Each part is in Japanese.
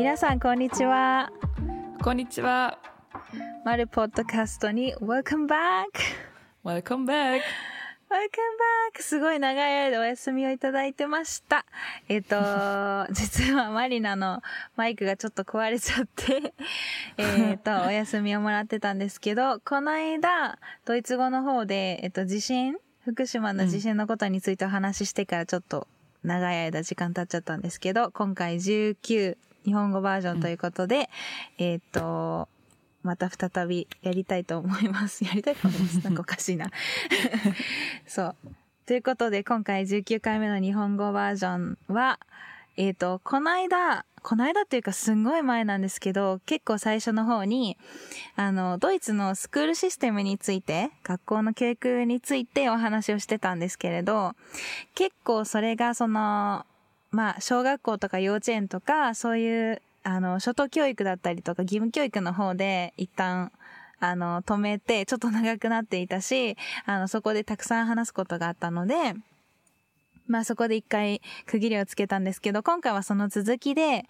皆さんこんにちは。こんにちは。マルポッドキャストに Welcome back. Welcome back. Welcome back! すごい長い間お休みをいただいてました。えっ、と、実はマリナのマイクがちょっと壊れちゃって、えっと、お休みをもらってたんですけど、この間、ドイツ語の方で、えっ、と、地震？福島の地震のことについてお話ししてからちょっと長い間時間経っちゃったんですけど、今回19日本語バージョンということで、えっ、と、また再びやりたいと思います。やりたいと思います。なんかおかしいな。そう。ということで、今回19回目の日本語バージョンは、えっ、と、この間、この間っていうかすんごい前なんですけど、結構最初の方に、あの、ドイツのスクールシステムについて、学校の教育についてお話をしてたんですけれど、結構それがその、まあ、小学校とか幼稚園とか、そういう、あの、初等教育だったりとか義務教育の方で一旦、あの、止めて、ちょっと長くなっていたし、あの、そこでたくさん話すことがあったので、まあそこで一回区切りをつけたんですけど、今回はその続きで、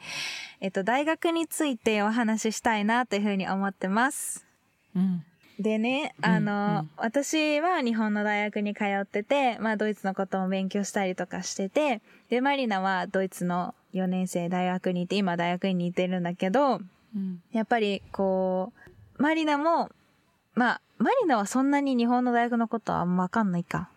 えっと、大学についてお話ししたいなというふうに思ってます。うんでね、あの、うん。うん私は日本の大学に通ってて、まあドイツのことも勉強したりとかしてて、で、マリナはドイツの4年生大学にいて、今大学に行ってるんだけど、うん。やっぱりこう、マリナも、まあ、マリナはそんなに日本の大学のことはあんまわかんないか。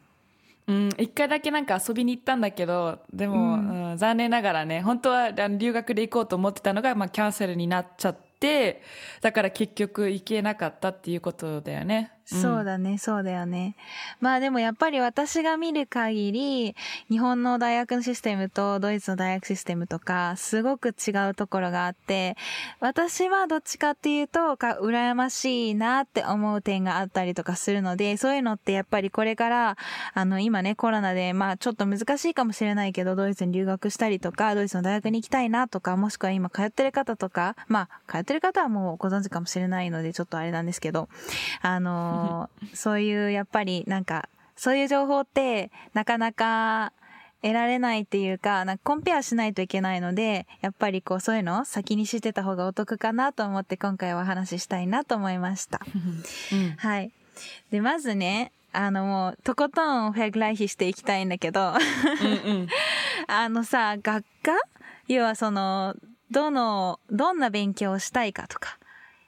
うん、一回だけなんか遊びに行ったんだけどでも、うん。うん残念ながらね本当はあの留学で行こうと思ってたのが、まあ、キャンセルになっちゃってだから結局行けなかったっていうことだよね。そうだね、そうだよね。まあでもやっぱり私が見る限り、日本の大学のシステムとドイツの大学システムとか、すごく違うところがあって、私はどっちかっていうと、か羨ましいなって思う点があったりとかするので、そういうのってやっぱりこれから、あの今ね、コロナで、まあちょっと難しいかもしれないけど、ドイツに留学したりとか、ドイツの大学に行きたいなとか、もしくは今通ってる方とか、まあ通ってる方はもうご存知かもしれないので、ちょっとあれなんですけど、あのーそういうやっぱりなんかそういう情報ってなかなか得られないっていうかなんかコンペアしないといけないのでやっぱりこうそういうのを先に知ってた方がお得かなと思って今回はお話ししたいなと思いました。うんはい。でまずねあのもうとことんフェグライヒしていきたいんだけどうんうん あのさ学科？要はそのどのどんな勉強をしたいかとか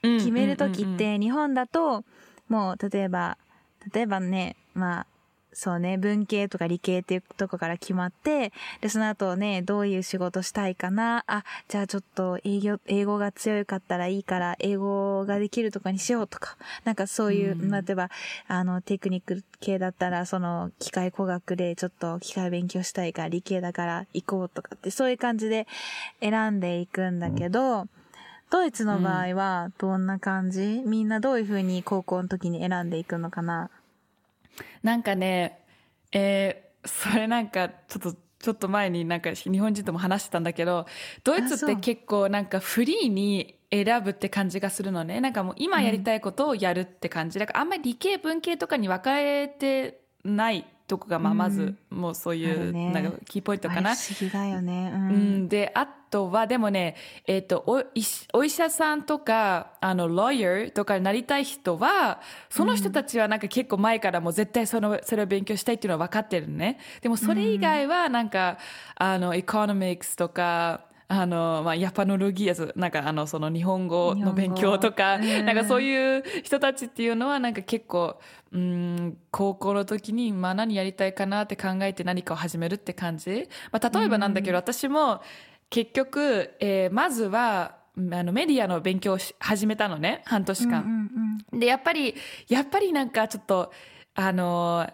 うん決める時って日本だともう例えば例えばねまあそうね文系とか理系っていうとこから決まってでその後ねどういう仕事したいかなあじゃあちょっと英語英語が強かったらいいから英語ができるとかにしようとかなんかそういう、うんまあ例えばあのテクニック系だったらその機械工学でちょっと機械勉強したいから理系だから行こうとかってそういう感じで選んでいくんだけど、ドイツの場合はどんな感じ、みんなどういう風に高校の時に選んでいくのかな？なんかね、えーそれなんかちょっとちょっと前になんか日本人とも話してたんだけどドイツって結構なんかフリーに選ぶって感じがするのね。なんかもう今やりたいことをやるって感じ、だからあんまり理系文系とかに分かれてないとこがまあまずもうそういうなんかキーポイントかな。あれ不思議だよね。う。うん。ん、であとはでもね、えっとおお医者さんとかあの lawyer とかになりたい人はその人たちはなんか結構前からもう絶対そのそれを勉強したいっていうのは分かってるのね。でもそれ以外はなんか、あのエコノミクスとかあの、まあ、ヤパノロギアなんかあのその日本語の勉強とか、うん。なんかそういう人たちっていうのはなんか結構うん高校の時に、まあ、何やりたいかなって考えて何かを始めるって感じ、まあ、例えばなんだけど、私も結局、えーまずはあのメディアの勉強をし始めたのね半年間。でやっぱりやっぱりなんかちょっとあの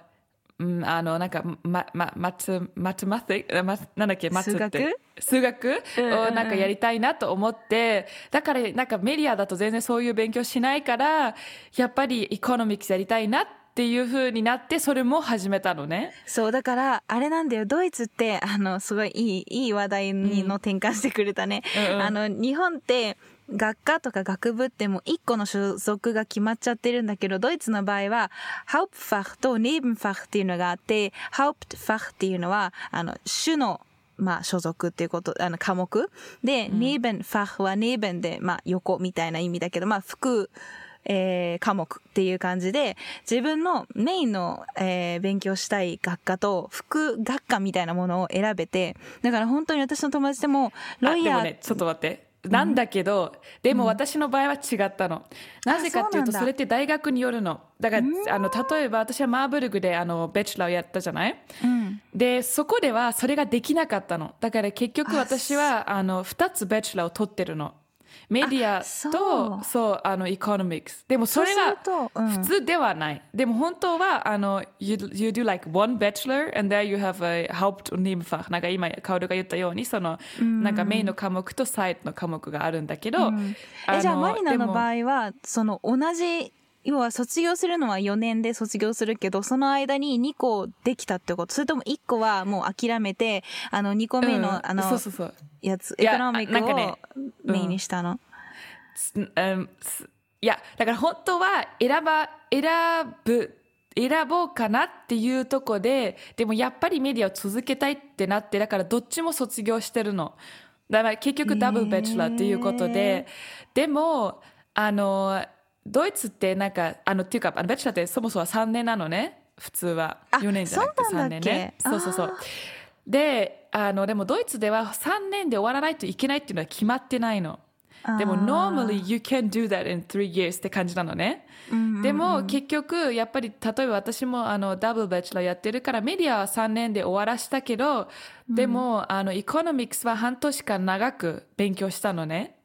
うんあのなんかままマツマツマテまなんだっけマツって。数学？をなんかやりたいなと思ってだからなんかメディアだと全然そういう勉強しないからやっぱりエコノミクスやりたいなっていう風になってそれも始めたのね。そう、だから、あれなんだよ、ドイツって、あの、すごいいい、いい話題にの転換してくれたね。うんうんあの、日本って、学科とか学部ってもう一個の所属が決まっちゃってるんだけど、ドイツの場合は、Hauptfach と Nebenfach っていうのがあって、Hauptfach っていうのは、あの、主のまあ、所属っていうこと、あの、科目。で、ネーベン、ファフはネーベンで、まあ、横みたいな意味だけど、まあ、副、えー科目っていう感じで、自分のメインの、えー勉強したい学科と副学科みたいなものを選べて、だから本当に私の友達でも、ロイヤー、あでもね、ちょっと待って。なんだけど、でも私の場合は違ったの。なぜかっていうと、それって大学によるの。だから、あの、例えば私はマーブルグで、あの、ベチュラーをやったじゃない？うん。で、そこではそれができなかったの。だから結局私は、あの、二つベチュラーを取ってるの。メディアと、そう、あの、エコノミクス。でもそれがそうするとうん普通ではない。でも本当は、あの、you, you do like one bachelor and there you have a Haupt- und Nebenfach. なんか今、カオルが言ったように、その、なんかメインの科目とサイドの科目があるんだけど、え、じゃあ、マリナの場合合は、その同じ、要は卒業するのは4年で卒業するけど、その間に2個できたってこと。それとも1個はもう諦めて、あの2個目の、あの、そうそうそう。やつ、エコノミックをメインにしたの？すうんすいやだから本当は選ば選ぶ選ぼうかなっていうとこででもやっぱりメディアを続けたいってなってだからどっちも卒業してるの。だから結局ダブルベチュラーっていうことで、でもあのドイツってなんかあのっていうかあのベチュラーってそもそも3年なのね。普通は。あ4年じゃなくて3そうなんだっけ？年ねそうそう。そうであのでもドイツでは3年で終わらないといけないっていうのは決まってないの。でも、normally you can do that in three years って感じなのね。でも、結局、やっぱり、例えば私もあのダブルバチェラーやってるから、メディアは3年で終わらしたけど、でも、あの、エコノミクスは半年間長く勉強したのね。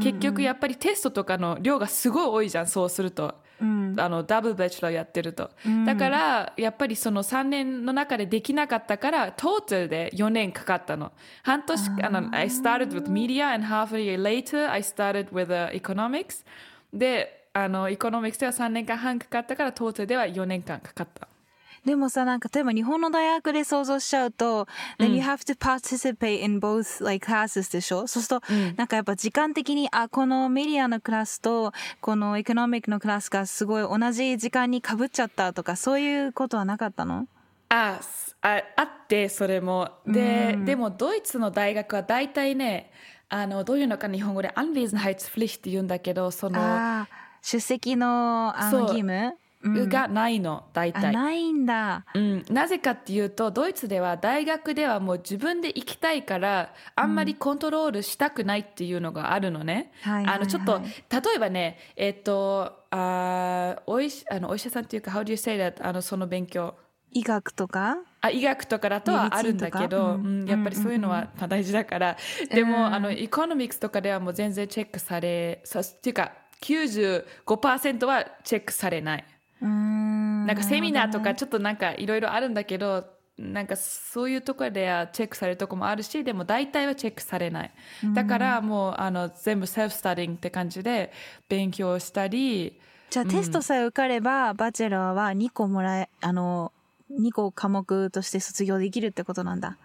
結局、やっぱりテストとかの量がすごい多いじゃん、そうすると。あのダブルバチェラーやってると、だからやっぱりその3年の中でできなかったからトータルで4年かかったの。半年あの I started with media and half a year later I started with、uh, economics. であのエコノミクスでは3年間半かかったからトータルでは4年間かかったでもさ、なんか、例えば日本の大学で想像しちゃうと、then you have to participate in both like classes でしょ？そうすると、なんかやっぱ時間的に、あ、このメディアのクラスと、このエコノミックのクラスがすごい同じ時間に被っちゃったとか、そういうことはなかったの？あすああってそれも。で,、でもドイツの大学は大体ねあのどういうのか日本語で Anwesenheitspflicht って言うんだけどそのああ、出席の、あの、義務？がないの大あ、体ないんだ。うん、なぜかっていうとドイツでは大学ではもう自分で行きたいからあんまりコントロールしたくないっていうのがあるのね。はいはいはい。あのちょっと例えばねえっとあーおいしあのお医者さんっていうか How do you say that あのその勉強。医学とか？あ医学とかだとはあるんだけど、メディツィンとか？うん。やっぱりそういうのはまあ大事だから、でも、あの economics とかではもう全然チェックされさっていうか95%はチェックされない。うーん。なんかセミナーとかちょっとなんかいろいろあるんだけど、なんかそういうところではチェックされるとこもあるし、でも大体はチェックされない。だからもうあの全部 self studying って感じで勉強したり、じゃあテストさえ受かれば、バチェラーは2個もらえ、あの、2個科目として卒業できるってことなんだ。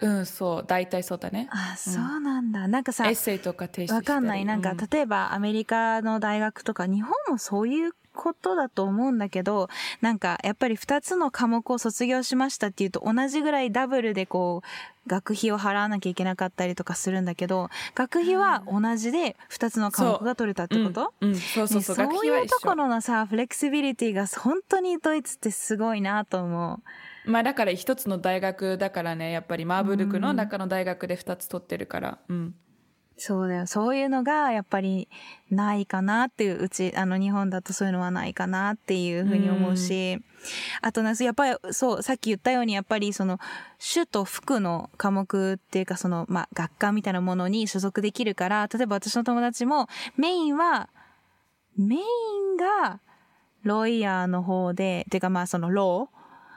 うん、そう、大体そうだね。あ、そうなんだ。なんかさエッ、セイとか提出わかんない。なんか、う例えばアメリカの大学とか、日本もそういうことだと思うんだけど、なんか、やっぱり2つの科目を卒業しましたっていうと、同じぐらいダブルでこう、学費を払わなきゃいけなかったりとかするんだけど、学費は同じで2つの科目が取れたってこと？うん、うんそうそうそう、そういうとこ緒。ろのさ、フレキシビリティが本当にドイツってすごいなと思う。まあだから一つの大学だからね、やっぱりマーブルクの中の大学で二つ取ってるから。うん。そうだよ。そういうのがやっぱりないかなっていう、うち、あの日本だとそういうのはないかなっていうふうに思うし、あとね、やっぱりそう、さっき言ったようにやっぱりその、主と副の科目っていうかその、まあ学科みたいなものに所属できるから、例えば私の友達もメインは、メインがロイヤーの方で、てかまあそのロ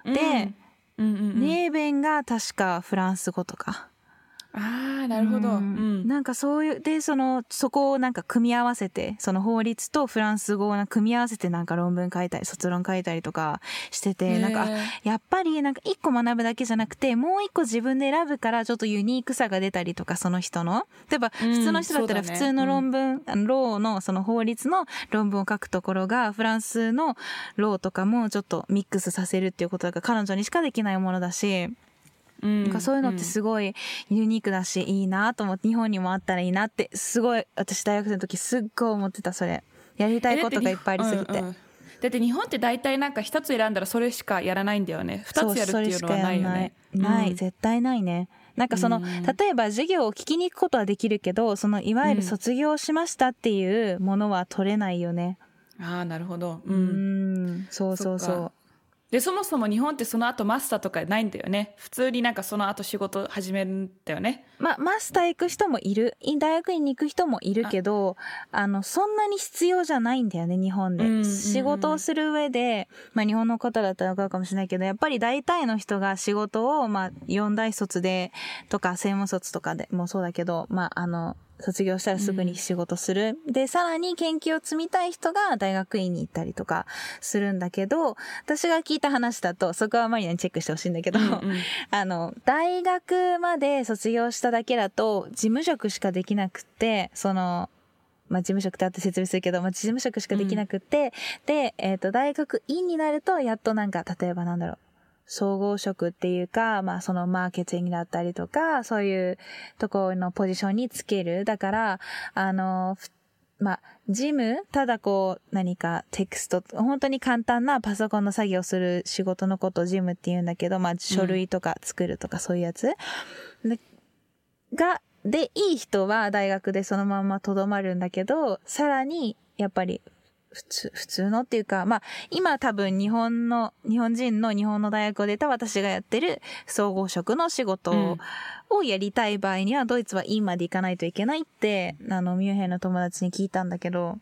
ーで、うんうんうん。ネーベンが確かフランス語とか。ああ、なるほど。うん。なんかそういう、で、その、そこをなんか組み合わせて、その法律とフランス語を組み合わせてなんか論文書いたり、卒論書いたりとかしてへて、ーなんか、やっぱりなんか一個学ぶだけじゃなくて、もう一個自分で選ぶからちょっとユニークさが出たりとか、その人の。例えば、うん普通の人だったら普通の論文、あのローのその法律の論文を書くところが、フランスのローとかもちょっとミックスさせるっていうことだから、彼女にしかできないものだし、うんなんかそういうのってすごいユニークだし、いいなと思って、日本にもあったらいいなって、すごい、私大学生の時すっごい思ってた、それ。やりたいことがいっぱいありすぎて。うんうん。だって日本って大体なんか一つ選んだらそれしかやらないんだよね。二つやるっていうのはないよね。それしかやんない。ない、うん。絶対ないね。なんかその、例えば授業を聞きに行くことはできるけど、そのいわゆる卒業しましたっていうものは取れないよね。ああなるほど、ううんん、そうそうそそっかでそもそも日本ってその後マスターとかないんだよね普通になんかその後仕事始めるんだよねう。ま、マスター行く人もいる。い大学院に行く人もいるけど、あの、そんなに必要じゃないんだよね、日本で。うんうんうん仕事をする上で、まあ日本の方だったらわかるかもしれないけど、やっぱり大体の人が仕事を、まあ、四大卒で、とか、専門卒とかでもそうだけど、まあ、あの、卒業したらすぐに仕事する。で、さらに研究を積みたい人が大学院に行ったりとかするんだけど、私が聞いた話だと、そこはマリナにチェックしてほしいんだけど、うんうん。あの、大学まで卒業しただけだと、事務職しかできなくって、その、まあ、事務職ってあって説明するけど、まあ、事務職しかできなくって、で、えっ、と、大学院になると、やっとなんか、例えばなんだろう、総合職っていうか、まあ、そのマーケティングだったりとか、そういうところのポジションにつける。だから、あの、まあ、事務ただこう、何かテクスト、本当に簡単なパソコンの作業する仕事のことを事務って言うんだけど、まあ、書類とか作るとかそういうやつ。でが、で、いい人は大学でそのままとどまるんだけど、さらに、やっぱり、普通、普通のっていうか、まあ、今多分日本の、日本人の日本の大学を出た私がやってる総合職の仕事を,、をやりたい場合には、ドイツは院まで行かないといけないって、あの、ミュンヘンの友達に聞いたんだけど、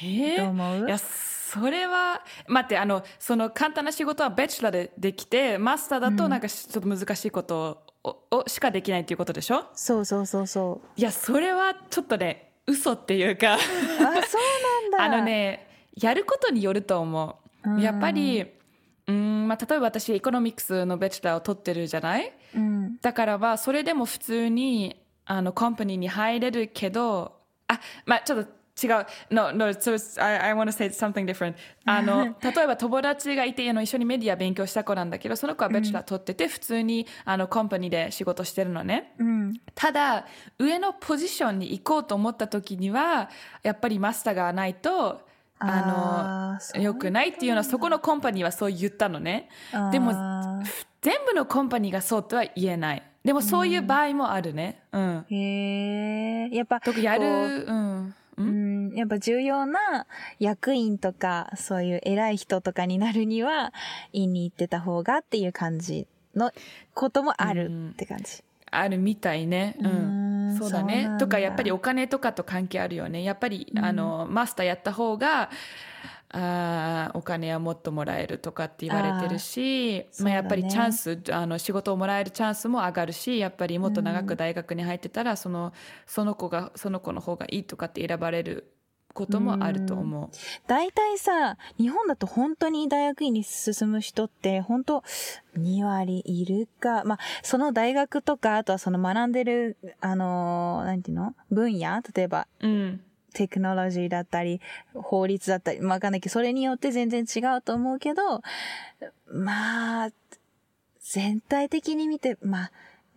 え。どう思う？いやそれは待ってあのその簡単な仕事はベチュラーでできてマスターだとなんかちょっと難しいことを,を、しかできないっていうことでしょ？そうそうそうそいやそれはちょっとね嘘っていうか。う。あ、そうなんだ。あの。ねやることによると思ううんやっぱりうん、まあ、例えば私 economics の bachelor を取ってるじゃない？うん。だからはそれでも普通にあの company に入れるけどあまあちょっと違う。No no so I, I want to say something different. あの 例えば友達がいてあの一緒にメディア勉強した子なんだけどその子は bachelor 取ってて、普通にあの company で仕事してるのね。うん。ただ上のポジションに行こうと思った時にはやっぱりマスターがないとあの良くないっていうのはそこのコンパニーはそう言ったのね。でもあ全部のコンパニーがそうとは言えない。でもそういう場合もあるね。うん。ーへえ。やっぱ、やるうんうん、やっぱ重要な役員とか、そういう偉い人とかになるには、院に行ってた方がっていう感じのこともあるって感じ。あるみたいね。う。うんそうだそうなんだねとかやっぱりお金とかと関係あるよね。やっぱり、あのマスターやった方があーお金はもっともらえるとかって言われてるし、ーまあ、やっぱりチャンス、あの仕事をもらえるチャンスも上がるしやっぱりもっと長く大学に入ってたら、そのその子がその子の方がいいとかって選ばれることもあると思う。大体さ、日本だと本当に大学院に進む人って、本当2割いるか。まあ、その大学とか、あとはその学んでる、あのーなんていうの？分野？例えば、うんテクノロジーだったり、法律だったり、まあわかんないけど、それによって全然違うと思うけど、まあ、全体的に見て、まあ、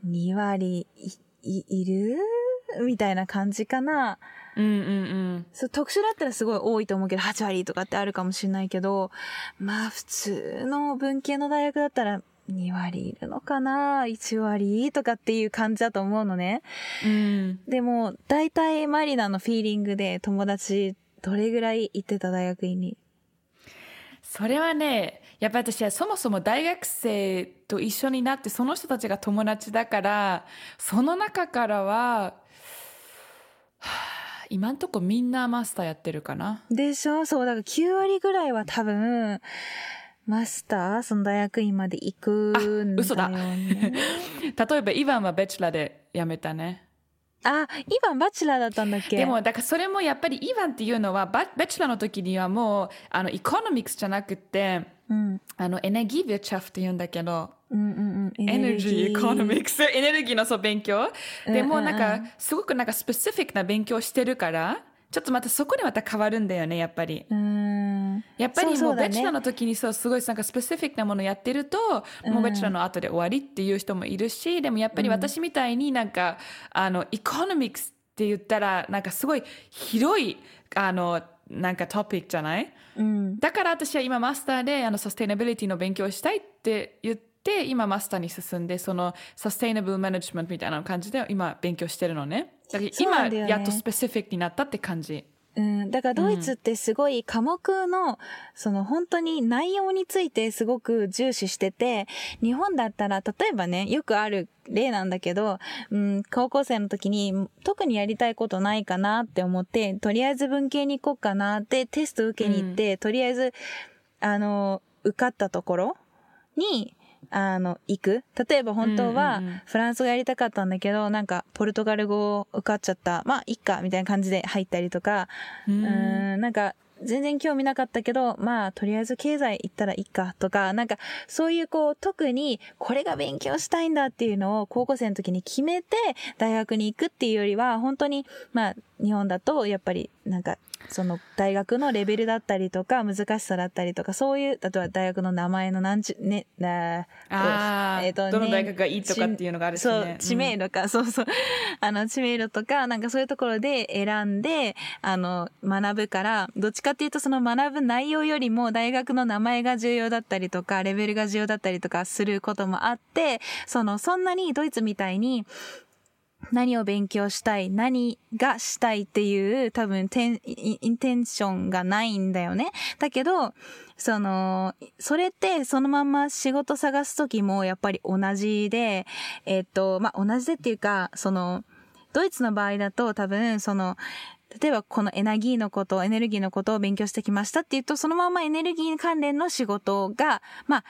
2割い、い、いる？みたいな感じかな。うんうんうんそう、特殊だったらすごい多いと思うけど、8割とかってあるかもしれないけど、まあ普通の文系の大学だったら2割いるのかな ?1 割とかっていう感じだと思うのね。うんでも、大体マリナのフィーリングで友達どれぐらい行ってた大学院に？それはねやっぱり私はそもそも大学生と一緒になってその人たちが友達だからその中からははあ今んとこみんなマスターやってるかなでしょ？そう、だから9割ぐらいは多分、マスター、その大学院まで行くんだよ、ね。あ嘘だ。例えばイヴァンは bachelor で辞めたね。あ、今バチェラーだったんだっけ？でもだからそれもやっぱりイヴァンっていうのはバ bachelor の時にはもうあの economics じゃなくてうん、あのエネギービューチャフって言うんだけどうんうんうん。エネルギー economics エネルギーのそう勉強。でもうんうんうん。なんかすごくなんか specific な勉強してるからちょっとまたそこでまた変わるんだよねやっぱり。うん。やっぱりもう bachelor の時にそうすごいなんか specific なものやってると、もう bachelor の後で終わりっていう人もいるしでもやっぱり私みたいになんか、あの economics って言ったらなんかすごい広いあのなんかトピックじゃない？うん。だから私は今マスターであのサステイナビリティの勉強をしたいって言って今マスターに進んでその sustainable management みたいな感じで今勉強してるのね。だから今ねやっと specific になったって感じ。うん、だからドイツってすごい科目の、その本当に内容についてすごく重視してて、日本だったら、例えばね、よくある例なんだけど、うん、高校生の時に特にやりたいことないかなって思って、とりあえず文系に行こうかなってテスト受けに行って、とりあえず、あの、受かったところに、あの、行く？例えば本当はうんフランス語やりたかったんだけど、なんかポルトガル語受かっちゃった。まあ、いっか、みたいな感じで入ったりとか、ううんーん、なんか、全然興味なかったけど、まあ、とりあえず経済行ったらいいかとか、なんか、そういうこう、特にこれが勉強したいんだっていうのを高校生の時に決めて、大学に行くっていうよりは、本当に、まあ、日本だと、やっぱり、なんか、その大学のレベルだったりとか、難しさだったりとか、そういう、あとは大学の名前の何ちゅ、ね、なああ、えーとねどの大学がいいとかっていうのがあるしそうね、知名度か、そうそう。あの、知名度とか、なんかそういうところで選んで、あの、学ぶから、どっちかっていうとその学ぶ内容よりも大学の名前が重要だったりとか、レベルが重要だったりとかすることもあって、その、そんなにドイツみたいに、何を勉強したい、何がしたいっていう多分テンインテンションがないんだよね。だけど、その、それってそのまま仕事探すときもやっぱり同じで、えっと、まあ、同じでっていうか、その、ドイツの場合だと多分その、例えばこのエネルギーのこと、エネルギーのことを勉強してきましたっていうと、そのままエネルギー関連の仕事が、まあ、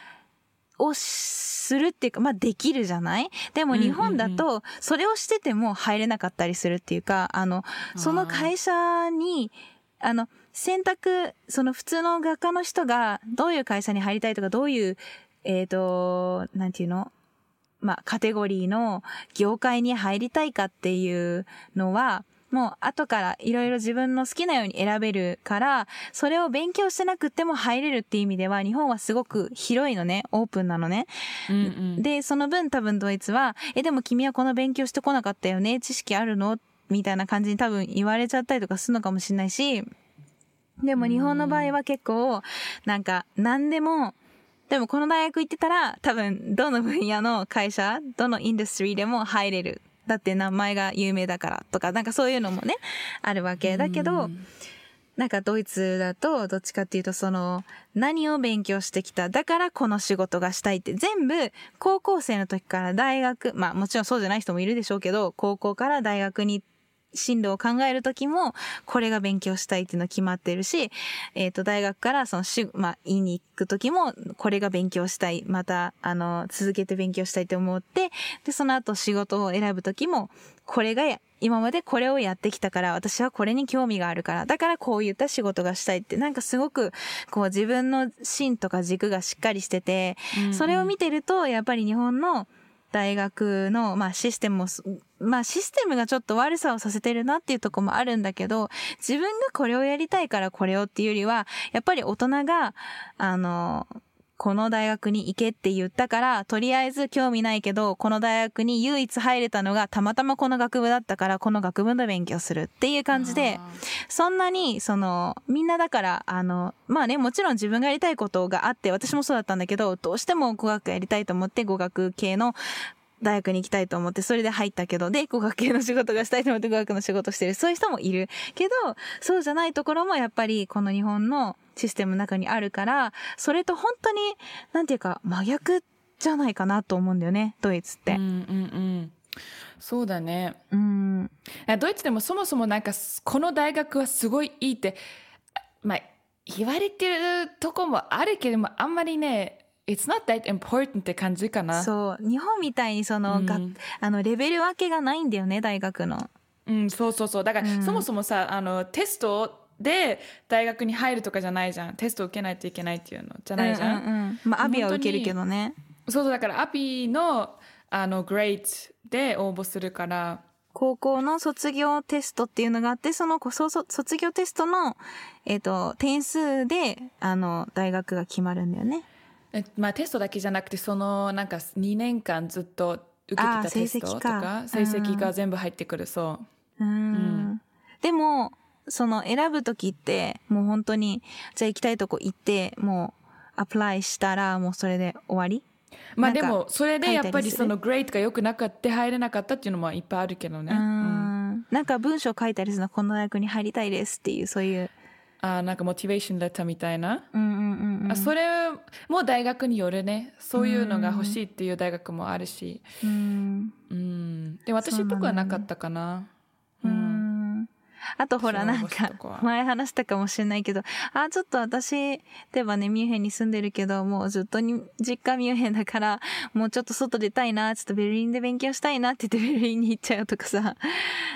をするっていうか、まあできるじゃない？でも日本だと、それをしてても入れなかったりするっていうか、あの、その会社に、あの、選択、その普通の学科の人がどういう会社に入りたいとか、どういう、えっ、と、なんていうの？まあ、カテゴリーの業界に入りたいかっていうのは、もう後からいろいろ自分の好きなように選べるから、それを勉強してなくても入れるっていう意味では、日本はすごく広いのね、オープンなのね。うんうんで、その分多分ドイツは、え、でも君はこの勉強してこなかったよね、知識あるの？みたいな感じに多分言われちゃったりとかするのかもしれないし、でも日本の場合は結構、なんか何でも、でもこの大学行ってたら多分どの分野の会社、どのインダストリーでも入れる。だって名前が有名だからとか、なんかそういうのもね、あるわけ。だけど、なんかドイツだとどっちかっていうとその何を勉強してきただからこの仕事がしたいって全部高校生の時から大学まあもちろんそうじゃない人もいるでしょうけど高校から大学に進路を考える時もこれが勉強したいっていうの決まってるし、えっ、と大学からそのしまあ言いに行く時もこれが勉強したい。またあの続けて勉強したいと思ってでその後仕事を選ぶ時もこれがや今までこれをやってきたから私はこれに興味があるからだからこういった仕事がしたいって。なんかすごくこう自分の芯とか軸がしっかりしてて、それを見てるとやっぱり日本の大学の、まあ、システムも、まあ、システムがちょっと悪さをさせてるなっていうとこもあるんだけど、自分がこれをやりたいからこれをっていうよりは、やっぱり大人が、あの、この大学に行けって言ったから、とりあえず興味ないけど、この大学に唯一入れたのがたまたまこの学部だったから、この学部の勉強するっていう感じで、そんなに、その、みんなだから、あの、まあね、もちろん自分がやりたいことがあって、私もそうだったんだけど、どうしても語学やりたいと思って、語学系の大学に行きたいと思って、それで入ったけど、で、語学系の仕事がしたいと思って語学の仕事してる。そういう人もいる。けど、そうじゃないところもやっぱり、この日本のシステムの中にあるから、それと本当に、なんていうか、真逆じゃないかなと思うんだよね、ドイツってうん。うんうんそうだねうん。ドイツでもそもそもなんかこの大学はすごいいいってまあ言われてるとこもあるけどもあんまりね It's not that important って感じかなそう。日本みたいにその、うんがあの、レベル分けがないんだよね、大学の。うん、そうそうそうだから、うんそもそもさあのテストで大学に入るとかじゃないじゃんテストを受けないといけないっていうのじゃないじゃん、うんうんうんまあ、アビは受けるけどね。そうそうだからアピのあのグレードで応募するから高校の卒業テストっていうのがあって、そのこそそ卒業テストの、えっ、と、点数で、あの、大学が決まるんだよね。えまあテストだけじゃなくてそのなんか2年間ずっと受けてたテストとか成成績が全部入ってくるそううーん。でも、その選ぶときって、もう本当に、じゃあ行きたいとこ行って、もう、アプライしたら、もうそれで終わり？まあでもそれでやっぱりそのグレードが良くなかった入れなかったっていうのもいっぱいあるけどね、うん。なんか文章書いたりするの、この大学に入りたいですっていう、そういう。あーなんかモチベーションレターみたいな、うんうんうんうん。あそれも大学によるね。そういうのが欲しいっていう大学もあるし、うん。うん、で私のとこはなかったかな。うーん。あとほらなんか前話したかもしれないけど。あちょっと私例えばねミュンヘンに住んでるけどもうずっとに実家ミュンヘンだからもうちょっと外出たいなちょっとベルリンで勉強したいなって言ってベルリンに行っちゃうとかさ。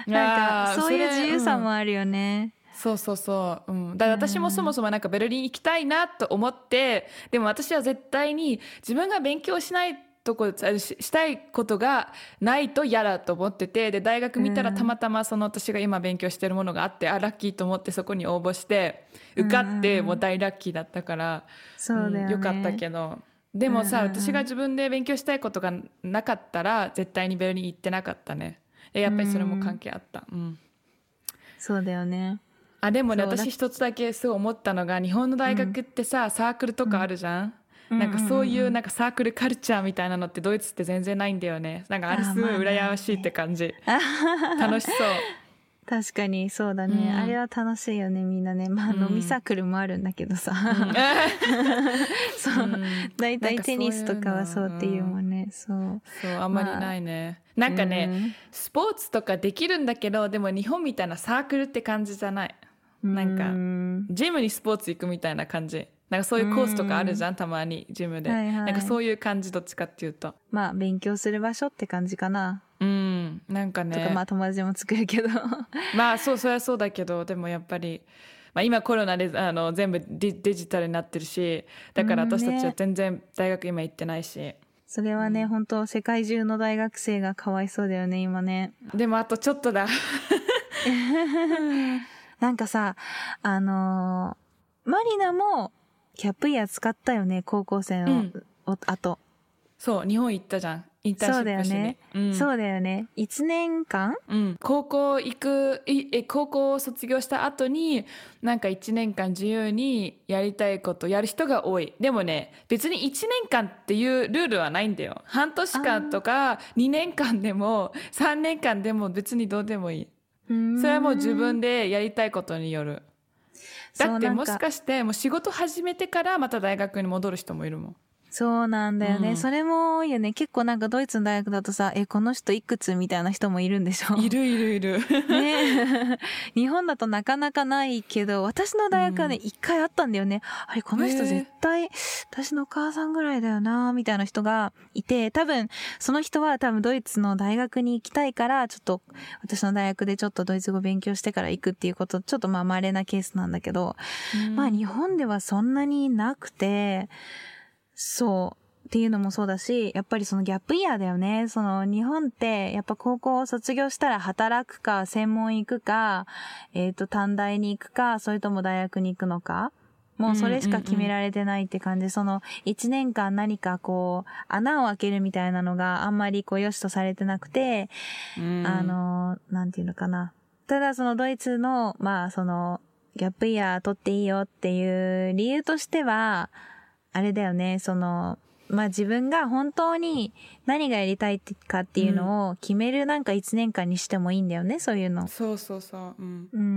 なんかそういう自由さもあるよね。そうそうそう。うん。だから私もそもそもなんかベルリン行きたいなと思って、でも私は絶対に自分が勉強しないとこ、ししたいことがないと嫌だと思ってて、で、大学見たらたまたまその私が今勉強してるものがあって、あ、ラッキーと思ってそこに応募して、受かって、もう大ラッキーだったから、そうだよね。んよかったけど。でもさ、私が自分で勉強したいことがなかったら、絶対にベルリン行ってなかったね。でやっぱりそれも関係あった。うんそうだよね。あでもね私一つだけすごい思ったのが日本の大学ってさ、サークルとかあるじゃん、うん。なんかそういううんうんうんなんかサークルカルチャーみたいなのってドイツって全然ないんだよね。なんかあれすごいあまあね。羨ましいって感じ、楽しそう。確かにそうだね、うん。あれは楽しいよねみんなね。まあうん。飲みサークルもあるんだけどさ、そう、大体テニスとかはそうっていうもんね。そう。そうあんまりないね、なんかね、スポーツとかできるんだけどでも日本みたいなサークルって感じじゃないなんかうん。ジムにスポーツ行くみたいな感じ。なんかそういうコースとかあるじゃん、たまにジムで、はいはい。なんかそういう感じどっちかっていうと。まあ勉強する場所って感じかな、うんなんかね。とかまあ友達も作るけど。まあそうそれはそうだけどでもやっぱり、まあ、今コロナであの全部デジデジタルになってるしだから私たちは全然大学今行ってないし、それはね、本当世界中の大学生がかわいそうだよね今ね。でもあとちょっとだ なんかさあのーマリナもキャップイヤー使ったよね高校生の、うん。おあと。そう日本行ったじゃん。インターンシそうだよップしにね、うん。そうだよね。1年間？うん、高校行くいえ高校を卒業した後になんか1年間自由にやりたいことやる人が多い。でもね別に1年間っていうルールはないんだよ。半年間とか2年間でも3年間でも別にどうでもいいそれはもう自分でやりたいことによる。だってもしかしてもう仕事始めてからまた大学に戻る人もいるもんそうなんだよね、うん。それも多いよね。結構なんかドイツの大学だとさえこの人いくつみたいな人もいるんでしょ？いるいるいる。ね。日本だとなかなかないけど私の大学はね一、回あったんだよね。あれこの人絶対私のお母さんぐらいだよなみたいな人がいて多分その人は多分ドイツの大学に行きたいからちょっと私の大学でちょっとドイツ語勉強してから行くっていうことちょっとまあ稀なケースなんだけど、まあ日本ではそんなになくてそうっていうのもそうだし、やっぱりそのギャップイヤーだよね。その日本ってやっぱ高校を卒業したら働くか、専門行くか、えっ、と短大に行くか、それとも大学に行くのか。もうそれしか決められてないって感じ。その一年間何かこう穴を開けるみたいなのがあんまりこう良しとされてなくて、うんあの、なんていうのかな。ただそのドイツの、まあその、ギャップイヤー取っていいよっていう理由としては、あれだよね、その、まあ自分が本当に何がやりたいかっていうのを決めるなんか一年間にしてもいいんだよね、そういうの。そうそうそう、うん、うん。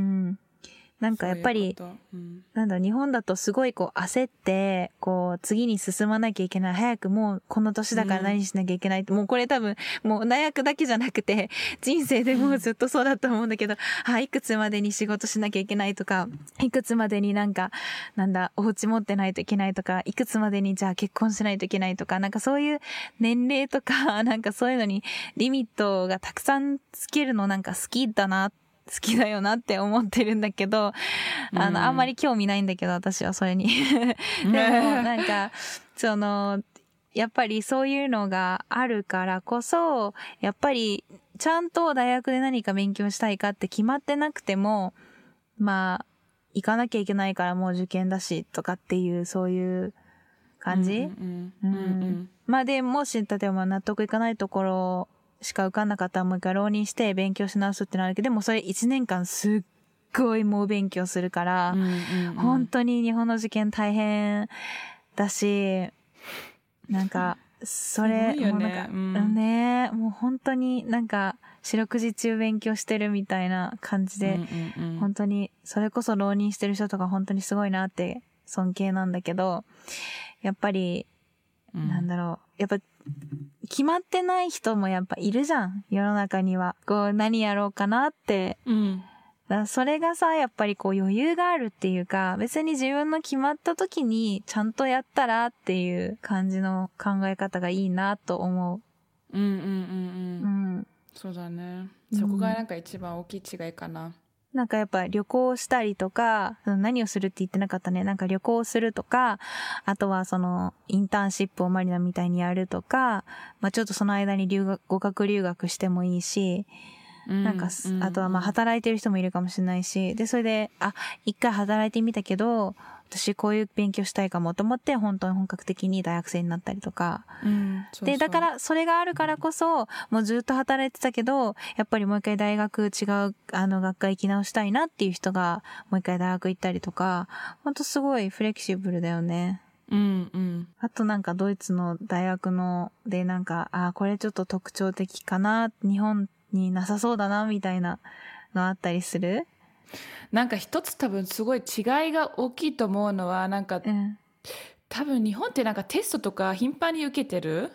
なんかやっぱり、そうん。なんだ、日本だとすごいこう焦って、こう次に進まなきゃいけない。早くもうこの年だから何しなきゃいけない。って、もうこれ多分、もう大学だけじゃなくて、人生でもうずっとそうだと思うんだけど、あ、いくつまでに仕事しなきゃいけないとか、いくつまでになんか、なんだ、お家持ってないといけないとか、いくつまでにじゃあ結婚しないといけないとか、なんかそういう年齢とか、なんかそういうのにリミットがたくさんつけるのなんか好きだな好きだよなって思ってるんだけど、あの、うん。あんまり興味ないんだけど、私はそれに。でも、なんか、その、やっぱりそういうのがあるからこそ、やっぱりちゃんと大学で何か勉強したいかって決まってなくても、まあ、行かなきゃいけないからもう受験だしとかっていうそういう感じ、まあでもし例えば納得いかないところしか受かんなかったらもう一回浪人して勉強し直すってなるけどでもそれ1年間すっごい猛勉強するから、うんうんうん。本当に日本の受験大変だしなんかそれね。もうなんか、うん。ねもう本当になんか四六時中勉強してるみたいな感じで、うんうんうん。本当にそれこそ浪人してる人とか本当にすごいなって尊敬なんだけどやっぱりうん。なんだろう。やっぱ、決まってない人もやっぱいるじゃん。世の中には。こう、何やろうかなって。うんだそれがさ、やっぱりこう余裕があるっていうか、別に自分の決まった時にちゃんとやったらっていう感じの考え方がいいなと思う。うんうんうんううんん。そうだねうんそこがなんか一番大きい違いかななんかやっぱ旅行したりとか、うん何をするって言ってなかったね。なんか旅行するとか、あとはそのインターンシップをマリナみたいにやるとか、まあちょっとその間に留学、語学留学してもいいし、なんかす、あとはまあ働いてる人もいるかもしれないし、で、それで、あ、一回働いてみたけど、私こういう勉強したいかもと思って、本当に本格的に大学生になったりとか。うんそうそうで、だから、それがあるからこそ、もうずっと働いてたけど、やっぱりもう一回大学違う、あの、学科行き直したいなっていう人が、もう一回大学行ったりとか、ほんとすごいフレキシブルだよね。うんうんあとなんかドイツの大学のでなんか、あ、これちょっと特徴的かな、日本になさそうだな、みたいなのあったりするなんか一つ多分すごい違いが大きいと思うのはなんかうん。多分日本ってなんかテストとか頻繁に受けてる？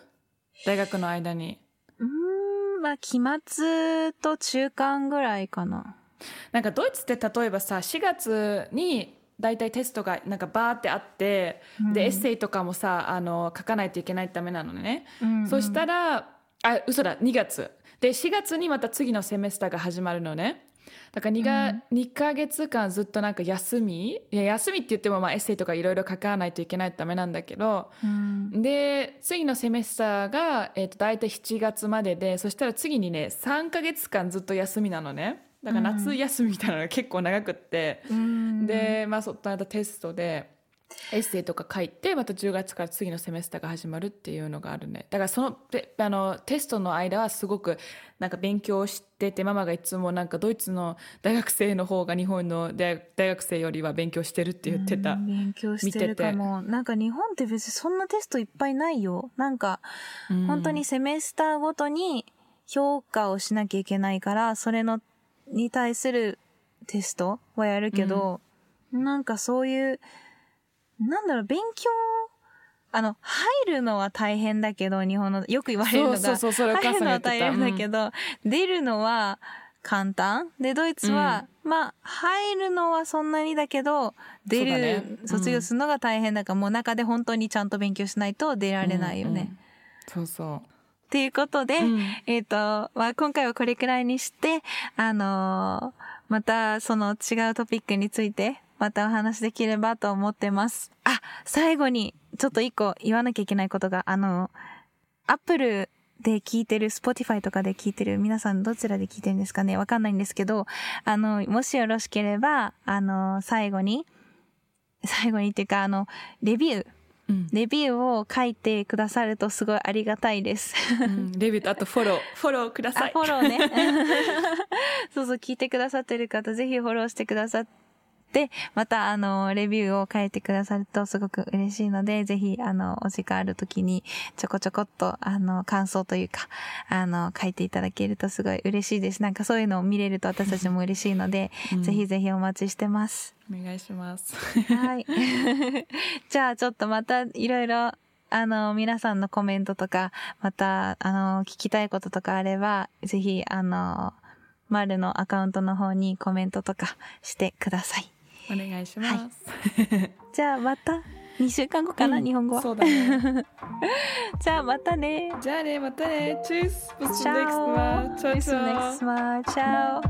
大学の間に。うーん、まあ、期末と中間ぐらいかな。なんかドイツって例えばさ4月に大体テストがなんかバーってあって、うん。でエッセイとかもさあの書かないといけないためなのね、うんそしたらあ嘘だ2月。で4月にまた次のセメスターが始まるのねだから 2, が、2ヶ月間ずっとなんか休みいや休みって言ってもまあエッセイとかいろいろ書かないといけないためなんだけどうん。で次のセメスターが、えー、と大体7月まででそしたら次にね3ヶ月間ずっと休みなのね。だから夏休みみたいなのが結構長くって、うん、でまあその間テストでエッセイとか書いてまた10月から次のセメスターが始まるっていうのがあるね。だからそのペあのテストの間はすごくなんか勉強しててママがいつもなんかドイツの大学生の方が日本の大大学生よりは勉強してるって言ってた。うん勉強してるかも。なんか日本って別にそんなテストいっぱいないよ。なんか、うん。本当にセメスターごとに評価をしなきゃいけないから、それの、に対するテストはやるけど、なんかそういう、なんだろう、勉強、あの、入るのは大変だけど、日本の、よく言われるのが、そうそうそう入るのは大変だけど、出るのは簡単。で、ドイツは、まあ、入るのはそんなにだけど、出そうだね。る、うん。卒業するのが大変だから、もう中で本当にちゃんと勉強しないと出られないよね。うんうんそうそう。っていうことで、うん。えっ、と、まあ、今回はこれくらいにして、あのーまたその違うトピックについて、またお話できればと思ってます。あ、最後に、ちょっと一個言わなきゃいけないことが、あの、アップルで聞いてる、Spotify とかで聞いてる皆さんどちらで聞いてるんですかねわかんないんですけど、あの、もしよろしければ、あの、最後に、最後にっていうか、あの、レビュー、うんレビューを書いてくださるとすごいありがたいです。うんレビューとあとフォローフォローくださあ、いフォローね。そうそう、聞いてくださってる方、ぜひフォローしてくださって、また、あの、レビューを書いてくださるとすごく嬉しいので、ぜひ、あの、お時間ある時に、ちょこちょこっと、あの、感想というか、あの、書いていただけるとすごい嬉しいです。なんかそういうのを見れると私たちも嬉しいので、うんぜひぜひお待ちしてます。お願いしますはい。じゃあ、ちょっとまた、いろいろ、あの、皆さんのコメントとか、また、あの、聞きたいこととかあれば、ぜひ、あの、マルのアカウントの方にコメントとかしてください。お願いします。じゃあまた2週間後かな、日本語。そうだね、じゃあまたね。じゃあね、またね。チュース。チュース。チュース。チュ。